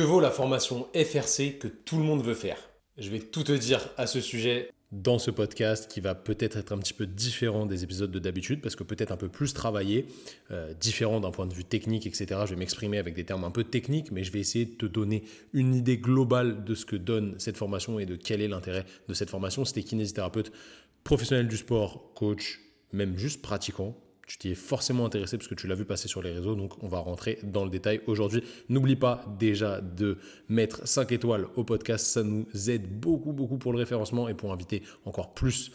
Que vaut la formation FRC que tout le monde veut faire? Je vais tout te dire à ce sujet dans ce podcast qui va peut-être être un petit peu différent des épisodes de d'habitude parce que peut-être un peu plus travaillé, euh, différent d'un point de vue technique, etc. Je vais m'exprimer avec des termes un peu techniques, mais je vais essayer de te donner une idée globale de ce que donne cette formation et de quel est l'intérêt de cette formation. C'était kinésithérapeute, professionnel du sport, coach, même juste pratiquant, tu t'y es forcément intéressé parce que tu l'as vu passer sur les réseaux, donc on va rentrer dans le détail aujourd'hui. N'oublie pas déjà de mettre 5 étoiles au podcast, ça nous aide beaucoup, beaucoup pour le référencement et pour inviter encore plus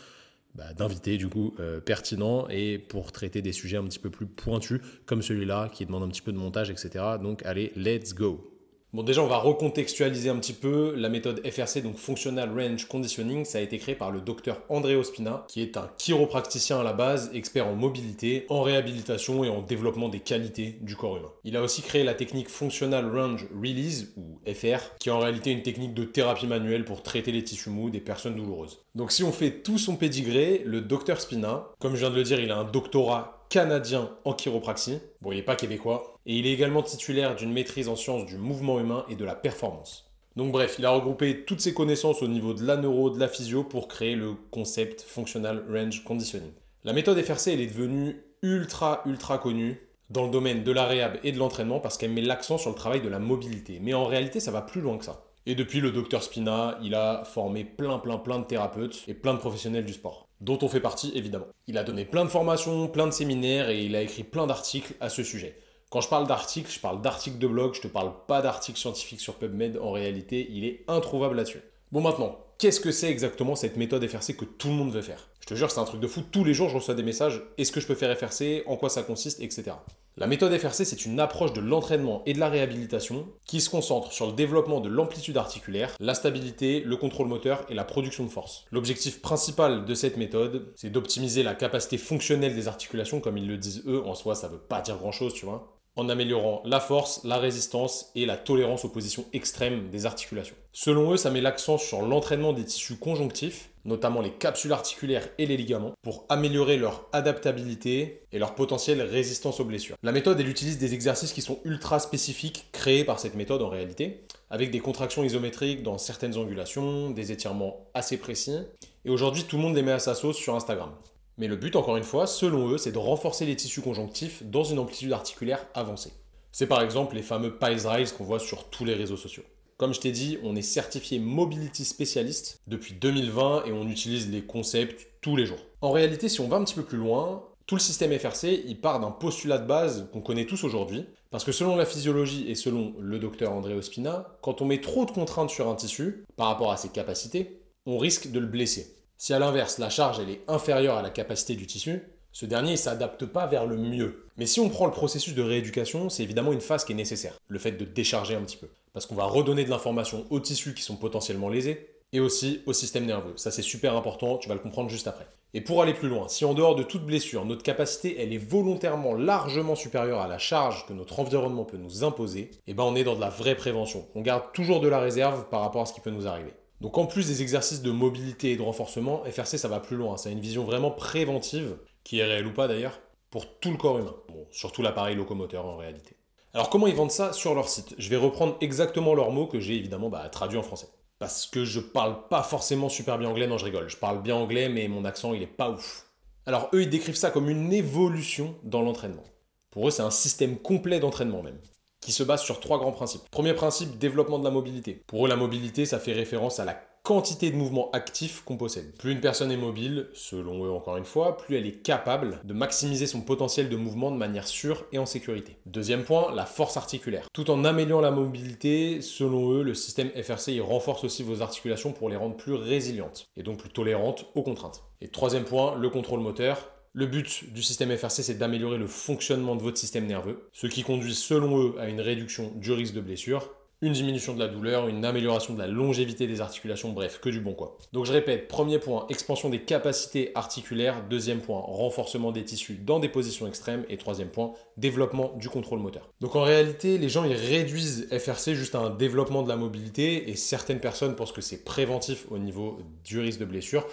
bah, d'invités du coup euh, pertinents et pour traiter des sujets un petit peu plus pointus comme celui-là qui demande un petit peu de montage, etc. Donc allez, let's go Bon, déjà, on va recontextualiser un petit peu la méthode FRC, donc Functional Range Conditioning. Ça a été créé par le docteur André Ospina, qui est un chiropracticien à la base, expert en mobilité, en réhabilitation et en développement des qualités du corps humain. Il a aussi créé la technique Functional Range Release, ou FR, qui est en réalité une technique de thérapie manuelle pour traiter les tissus mous des personnes douloureuses. Donc, si on fait tout son pédigré, le docteur Spina, comme je viens de le dire, il a un doctorat canadien en chiropraxie. Bon, il n'est pas québécois. Et il est également titulaire d'une maîtrise en sciences du mouvement humain et de la performance. Donc bref, il a regroupé toutes ses connaissances au niveau de la neuro, de la physio pour créer le concept Functional Range Conditioning. La méthode FRC, elle est devenue ultra ultra connue dans le domaine de la réhab et de l'entraînement parce qu'elle met l'accent sur le travail de la mobilité. Mais en réalité, ça va plus loin que ça. Et depuis le docteur Spina, il a formé plein plein plein de thérapeutes et plein de professionnels du sport dont on fait partie évidemment. Il a donné plein de formations, plein de séminaires et il a écrit plein d'articles à ce sujet. Quand je parle d'articles, je parle d'articles de blog, je te parle pas d'articles scientifiques sur PubMed, en réalité, il est introuvable là-dessus. Bon maintenant, qu'est-ce que c'est exactement cette méthode FRC que tout le monde veut faire? Je te jure, c'est un truc de fou. Tous les jours, je reçois des messages. Est-ce que je peux faire FRC En quoi ça consiste? Etc. La méthode FRC, c'est une approche de l'entraînement et de la réhabilitation qui se concentre sur le développement de l'amplitude articulaire, la stabilité, le contrôle moteur et la production de force. L'objectif principal de cette méthode, c'est d'optimiser la capacité fonctionnelle des articulations, comme ils le disent eux, en soi ça veut pas dire grand chose, tu vois, en améliorant la force, la résistance et la tolérance aux positions extrêmes des articulations. Selon eux, ça met l'accent sur l'entraînement des tissus conjonctifs, notamment les capsules articulaires et les ligaments, pour améliorer leur adaptabilité et leur potentielle résistance aux blessures. La méthode, elle utilise des exercices qui sont ultra spécifiques, créés par cette méthode en réalité, avec des contractions isométriques dans certaines angulations, des étirements assez précis, et aujourd'hui tout le monde les met à sa sauce sur Instagram. Mais le but, encore une fois, selon eux, c'est de renforcer les tissus conjonctifs dans une amplitude articulaire avancée. C'est par exemple les fameux Pies Rise qu'on voit sur tous les réseaux sociaux. Comme je t'ai dit, on est certifié Mobility Specialist depuis 2020 et on utilise les concepts tous les jours. En réalité, si on va un petit peu plus loin, tout le système FRC, il part d'un postulat de base qu'on connaît tous aujourd'hui, parce que selon la physiologie et selon le docteur André Ospina, quand on met trop de contraintes sur un tissu par rapport à ses capacités, on risque de le blesser. Si à l'inverse, la charge est inférieure à la capacité du tissu, ce dernier ne s'adapte pas vers le mieux. Mais si on prend le processus de rééducation, c'est évidemment une phase qui est nécessaire, le fait de décharger un petit peu. Parce qu'on va redonner de l'information aux tissus qui sont potentiellement lésés, et aussi au système nerveux. Ça c'est super important, tu vas le comprendre juste après. Et pour aller plus loin, si en dehors de toute blessure, notre capacité est volontairement largement supérieure à la charge que notre environnement peut nous imposer, eh ben on est dans de la vraie prévention. On garde toujours de la réserve par rapport à ce qui peut nous arriver. Donc en plus des exercices de mobilité et de renforcement, FRC ça va plus loin, ça a une vision vraiment préventive, qui est réelle ou pas d'ailleurs, pour tout le corps humain, bon, surtout l'appareil locomoteur en réalité. Alors comment ils vendent ça sur leur site? Je vais reprendre exactement leurs mots que j'ai évidemment bah, traduits en français. Parce que je parle pas forcément super bien anglais, non je rigole, je parle bien anglais mais mon accent il est pas ouf. Alors eux ils décrivent ça comme une évolution dans l'entraînement. Pour eux c'est un système complet d'entraînement même qui se base sur trois grands principes. Premier principe, développement de la mobilité. Pour eux, la mobilité, ça fait référence à la quantité de mouvements actifs qu'on possède. Plus une personne est mobile, selon eux encore une fois, plus elle est capable de maximiser son potentiel de mouvement de manière sûre et en sécurité. Deuxième point, la force articulaire. Tout en améliorant la mobilité, selon eux, le système FRC il renforce aussi vos articulations pour les rendre plus résilientes et donc plus tolérantes aux contraintes. Et troisième point, le contrôle moteur. Le but du système FRC, c'est d'améliorer le fonctionnement de votre système nerveux, ce qui conduit selon eux à une réduction du risque de blessure, une diminution de la douleur, une amélioration de la longévité des articulations, bref, que du bon quoi. Donc je répète, premier point, expansion des capacités articulaires, deuxième point, renforcement des tissus dans des positions extrêmes, et troisième point, développement du contrôle moteur. Donc en réalité, les gens ils réduisent FRC juste à un développement de la mobilité, et certaines personnes pensent que c'est préventif au niveau du risque de blessure.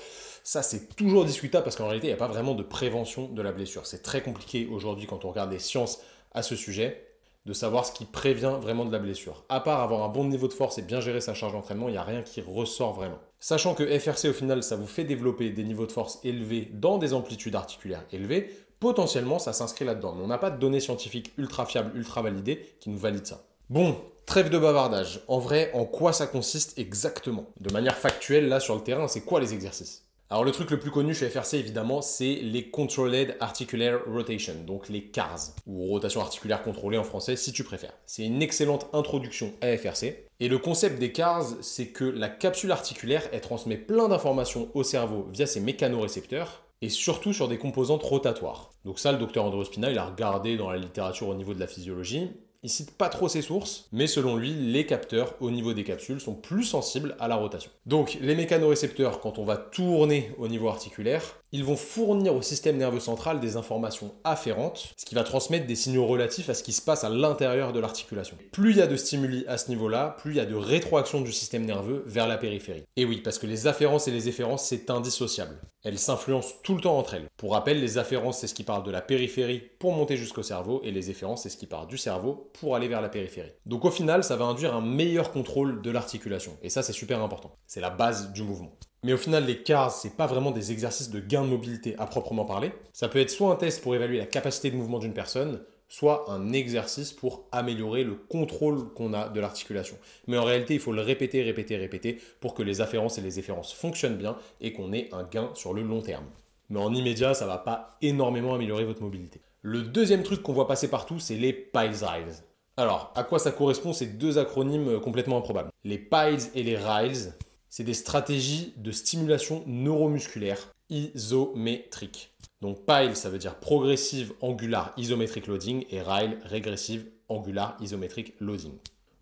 Ça, c'est toujours discutable parce qu'en réalité, il n'y a pas vraiment de prévention de la blessure. C'est très compliqué aujourd'hui quand on regarde les sciences à ce sujet. De savoir ce qui prévient vraiment de la blessure. À part avoir un bon niveau de force et bien gérer sa charge d'entraînement, il n'y a rien qui ressort vraiment. Sachant que FRC au final, ça vous fait développer des niveaux de force élevés dans des amplitudes articulaires élevées, potentiellement ça s'inscrit là-dedans. Mais on n'a pas de données scientifiques ultra fiables, ultra validées qui nous valident ça. Bon, trêve de bavardage. En vrai, en quoi ça consiste exactement? De manière factuelle, là sur le terrain, c'est quoi les exercices? Alors le truc le plus connu chez FRC évidemment, c'est les Controlled Articular Rotation, donc les CARS, ou rotation articulaire contrôlée en français si tu préfères. C'est une excellente introduction à FRC. Et le concept des CARS, c'est que la capsule articulaire, elle transmet plein d'informations au cerveau via ses mécanorécepteurs, et surtout sur des composantes rotatoires. Donc ça, le docteur Andrew Spina, il a regardé dans la littérature au niveau de la physiologie, il cite pas trop ses sources, mais selon lui, les capteurs au niveau des capsules sont plus sensibles à la rotation. Donc, les mécanorécepteurs, quand on va tourner au niveau articulaire, ils vont fournir au système nerveux central des informations afférentes, ce qui va transmettre des signaux relatifs à ce qui se passe à l'intérieur de l'articulation. Plus il y a de stimuli à ce niveau-là, plus il y a de rétroaction du système nerveux vers la périphérie. Et oui, parce que les afférences et les efférences, c'est indissociable. Elles s'influencent tout le temps entre elles. Pour rappel, les afférences, c'est ce qui parle de la périphérie pour monter jusqu'au cerveau, et les efférences, c'est ce qui part du cerveau pour aller vers la périphérie. Donc au final, ça va induire un meilleur contrôle de l'articulation. Et ça, c'est super important. C'est la base du mouvement. Mais au final, les CARS, c'est pas vraiment des exercices de gain de mobilité à proprement parler. Ça peut être soit un test pour évaluer la capacité de mouvement d'une personne, soit un exercice pour améliorer le contrôle qu'on a de l'articulation. Mais en réalité, il faut le répéter, répéter, répéter pour que les afférences et les efférences fonctionnent bien et qu'on ait un gain sur le long terme. Mais en immédiat, ça va pas énormément améliorer votre mobilité. Le deuxième truc qu'on voit passer partout, c'est les Piles Riles. Alors, à quoi ça correspond? Ces deux acronymes complètement improbables Les Piles et les Riles, c'est des stratégies de stimulation neuromusculaire isométrique. Donc PILE, ça veut dire progressive angular isométrique loading et RILE, régressive angular isométrique loading.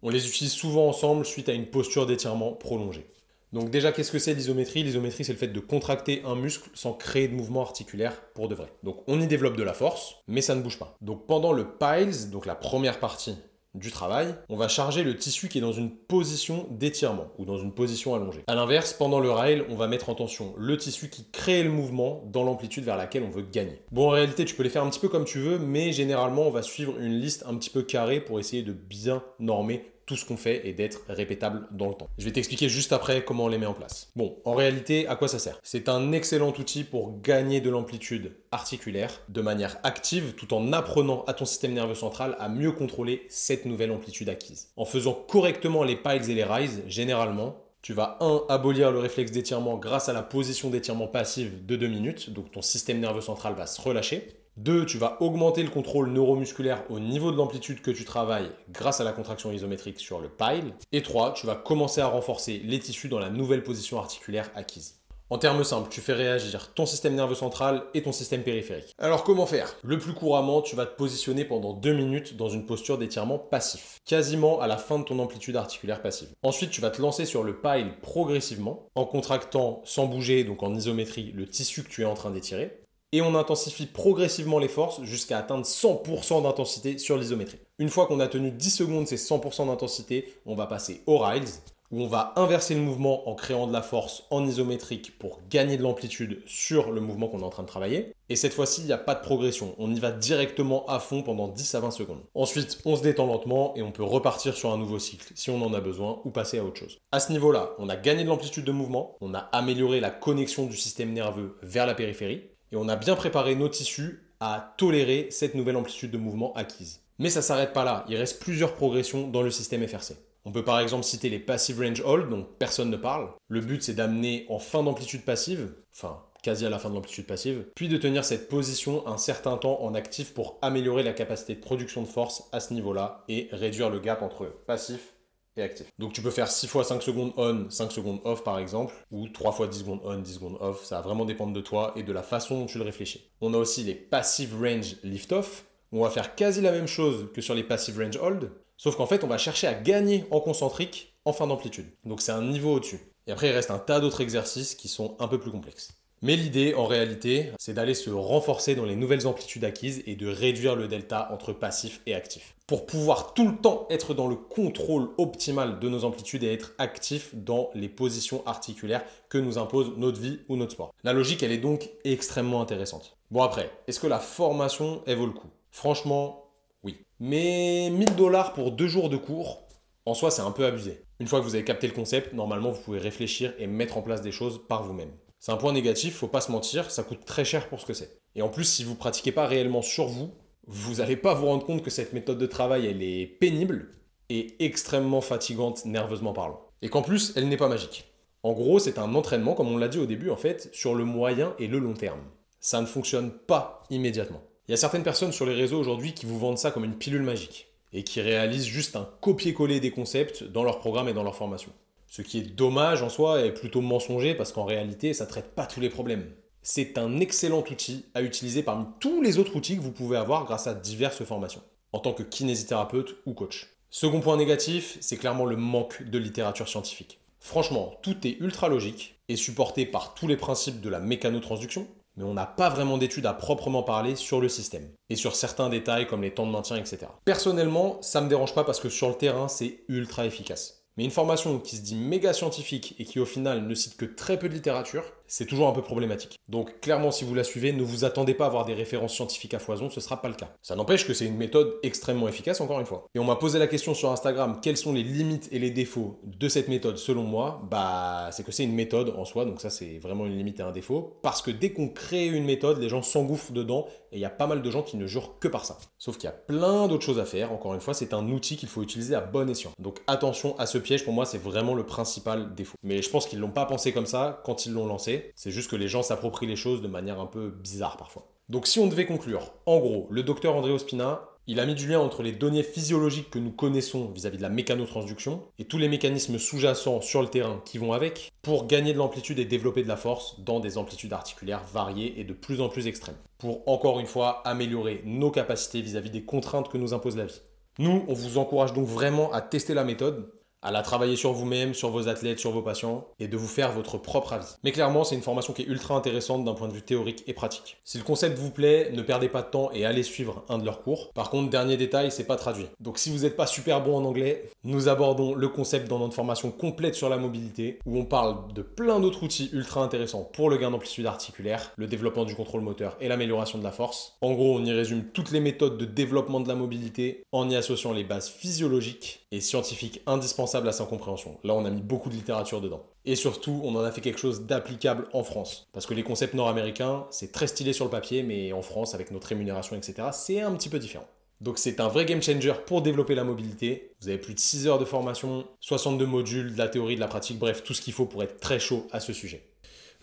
On les utilise souvent ensemble suite à une posture d'étirement prolongée. Donc déjà, qu'est-ce que c'est l'isométrie? L'isométrie, c'est le fait de contracter un muscle sans créer de mouvement articulaire pour de vrai. Donc on y développe de la force, mais ça ne bouge pas. Donc pendant le piles, donc la première partie du travail, on va charger le tissu qui est dans une position d'étirement ou dans une position allongée. A l'inverse, pendant le rail, on va mettre en tension le tissu qui crée le mouvement dans l'amplitude vers laquelle on veut gagner. Bon, en réalité, tu peux les faire un petit peu comme tu veux, mais généralement, on va suivre une liste un petit peu carrée pour essayer de bien normer tout ce qu'on fait et d'être répétable dans le temps. Je vais t'expliquer juste après comment on les met en place. Bon, en réalité, à quoi ça sert? C'est un excellent outil pour gagner de l'amplitude articulaire de manière active tout en apprenant à ton système nerveux central à mieux contrôler cette nouvelle amplitude acquise. En faisant correctement les piles et les rises, généralement, tu vas 1. abolir le réflexe d'étirement grâce à la position d'étirement passive de 2 minutes, donc ton système nerveux central va se relâcher. 2. Tu vas augmenter le contrôle neuromusculaire au niveau de l'amplitude que tu travailles grâce à la contraction isométrique sur le pile. Et 3. Tu vas commencer à renforcer les tissus dans la nouvelle position articulaire acquise. En termes simples, tu fais réagir ton système nerveux central et ton système périphérique. Alors comment faire? Le plus couramment, tu vas te positionner pendant 2 minutes dans une posture d'étirement passif, quasiment à la fin de ton amplitude articulaire passive. Ensuite, tu vas te lancer sur le pile progressivement, en contractant sans bouger, donc en isométrie, le tissu que tu es en train d'étirer et on intensifie progressivement les forces jusqu'à atteindre 100% d'intensité sur l'isométrie. Une fois qu'on a tenu 10 secondes ces 100% d'intensité, on va passer au riles, où on va inverser le mouvement en créant de la force en isométrique pour gagner de l'amplitude sur le mouvement qu'on est en train de travailler. Et cette fois-ci, il n'y a pas de progression. On y va directement à fond pendant 10 à 20 secondes. Ensuite, on se détend lentement et on peut repartir sur un nouveau cycle si on en a besoin ou passer à autre chose. À ce niveau-là, on a gagné de l'amplitude de mouvement, on a amélioré la connexion du système nerveux vers la périphérie et on a bien préparé nos tissus à tolérer cette nouvelle amplitude de mouvement acquise. Mais ça s'arrête pas là, il reste plusieurs progressions dans le système FRC. On peut par exemple citer les passive range hold, dont personne ne parle. Le but c'est d'amener en fin d'amplitude passive, enfin quasi à la fin de l'amplitude passive, puis de tenir cette position un certain temps en actif pour améliorer la capacité de production de force à ce niveau-là et réduire le gap entre passif Donc tu peux faire 6 fois 5 secondes on, 5 secondes off par exemple, ou 3 fois 10 secondes on, 10 secondes off. Ça va vraiment dépendre de toi et de la façon dont tu le réfléchis. On a aussi les passive range lift off. On va faire quasi la même chose que sur les passive range hold, sauf qu'en fait on va chercher à gagner en concentrique en fin d'amplitude. Donc c'est un niveau au-dessus. Et après il reste un tas d'autres exercices qui sont un peu plus complexes. Mais l'idée, en réalité, c'est d'aller se renforcer dans les nouvelles amplitudes acquises et de réduire le delta entre passif et actif. Pour pouvoir tout le temps être dans le contrôle optimal de nos amplitudes et être actif dans les positions articulaires que nous impose notre vie ou notre sport. La logique, elle est donc extrêmement intéressante. Bon après, est-ce que la formation, elle vaut le coup? Franchement, oui. Mais 1000 dollars pour deux jours de cours, en soi, c'est un peu abusé. Une fois que vous avez capté le concept, normalement, vous pouvez réfléchir et mettre en place des choses par vous-même. C'est un point négatif, faut pas se mentir, ça coûte très cher pour ce que c'est. Et en plus, si vous pratiquez pas réellement sur vous, vous n'allez pas vous rendre compte que cette méthode de travail, elle est pénible et extrêmement fatigante nerveusement parlant. Et qu'en plus, elle n'est pas magique. En gros, c'est un entraînement, comme on l'a dit au début, en fait, sur le moyen et le long terme. Ça ne fonctionne pas immédiatement. Il y a certaines personnes sur les réseaux aujourd'hui qui vous vendent ça comme une pilule magique et qui réalisent juste un copier-coller des concepts dans leur programme et dans leur formation. Ce qui est dommage en soi et plutôt mensonger parce qu'en réalité, ça ne traite pas tous les problèmes. C'est un excellent outil à utiliser parmi tous les autres outils que vous pouvez avoir grâce à diverses formations, en tant que kinésithérapeute ou coach. Second point négatif, c'est clairement le manque de littérature scientifique. Franchement, tout est ultra logique et supporté par tous les principes de la mécanotransduction, mais on n'a pas vraiment d'études à proprement parler sur le système et sur certains détails comme les temps de maintien, etc. Personnellement, ça me dérange pas parce que sur le terrain, c'est ultra efficace. Mais une formation qui se dit méga scientifique et qui au final ne cite que très peu de littérature, c'est toujours un peu problématique. Donc clairement, si vous la suivez, ne vous attendez pas à avoir des références scientifiques à foison, ce sera pas le cas. Ça n'empêche que c'est une méthode extrêmement efficace, encore une fois. Et on m'a posé la question sur Instagram, quelles sont les limites et les défauts de cette méthode selon moi? Bah, c'est que c'est une méthode en soi, donc ça c'est vraiment une limite et un défaut. Parce que dès qu'on crée une méthode, les gens s'engouffrent dedans et il y a pas mal de gens qui ne jurent que par ça. Sauf qu'il y a plein d'autres choses à faire. Encore une fois, c'est un outil qu'il faut utiliser à bon escient. Donc attention à ce piège, pour moi c'est vraiment le principal défaut. Mais je pense qu'ils l'ont pas pensé comme ça quand ils l'ont lancé. C'est juste que les gens s'approprient les choses de manière un peu bizarre parfois. Donc si on devait conclure, en gros, le docteur André Ospina, il a mis du lien entre les données physiologiques que nous connaissons vis-à-vis de la mécanotransduction et tous les mécanismes sous-jacents sur le terrain qui vont avec pour gagner de l'amplitude et développer de la force dans des amplitudes articulaires variées et de plus en plus extrêmes. Pour encore une fois améliorer nos capacités vis-à-vis des contraintes que nous impose la vie. Nous, on vous encourage donc vraiment à tester la méthode à la travailler sur vous-même, sur vos athlètes, sur vos patients, et de vous faire votre propre avis. Mais clairement, c'est une formation qui est ultra intéressante d'un point de vue théorique et pratique. Si le concept vous plaît, ne perdez pas de temps et allez suivre un de leurs cours. Par contre, dernier détail, c'est pas traduit. Donc si vous n'êtes pas super bon en anglais, nous abordons le concept dans notre formation complète sur la mobilité, où on parle de plein d'autres outils ultra intéressants pour le gain d'amplitude articulaire, le développement du contrôle moteur et l'amélioration de la force. En gros, on y résume toutes les méthodes de développement de la mobilité en y associant les bases physiologiques et scientifiques indispensables à sa compréhension. Là, on a mis beaucoup de littérature dedans. Et surtout, on en a fait quelque chose d'applicable en France. Parce que les concepts nord-américains, c'est très stylé sur le papier, mais en France, avec notre rémunération, etc., c'est un petit peu différent. Donc c'est un vrai game changer pour développer la mobilité. Vous avez plus de 6 heures de formation, 62 modules, de la théorie, de la pratique, bref, tout ce qu'il faut pour être très chaud à ce sujet.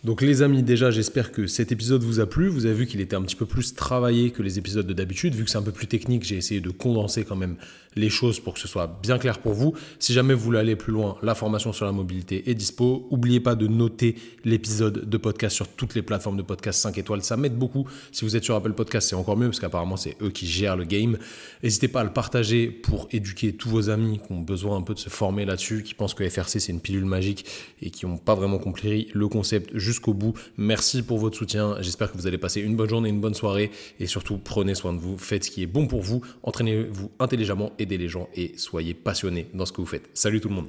Donc les amis, déjà j'espère que cet épisode vous a plu. Vous avez vu qu'il était un petit peu plus travaillé que les épisodes de d'habitude. Vu que c'est un peu plus technique, j'ai essayé de condenser quand même les choses pour que ce soit bien clair pour vous. Si jamais vous voulez aller plus loin, la formation sur la mobilité est dispo. N'oubliez pas de noter l'épisode de podcast sur toutes les plateformes de podcast 5 étoiles. Ça m'aide beaucoup. Si vous êtes sur Apple Podcast, c'est encore mieux parce qu'apparemment c'est eux qui gèrent le game. N'hésitez pas à le partager pour éduquer tous vos amis qui ont besoin un peu de se former là-dessus, qui pensent que FRC c'est une pilule magique et qui n'ont pas vraiment compris le concept jusqu'au bout. Merci pour votre soutien. J'espère que vous allez passer une bonne journée, une bonne soirée et surtout prenez soin de vous. Faites ce qui est bon pour vous. Entraînez-vous intelligemment, aidez les gens et soyez passionnés dans ce que vous faites. Salut tout le monde.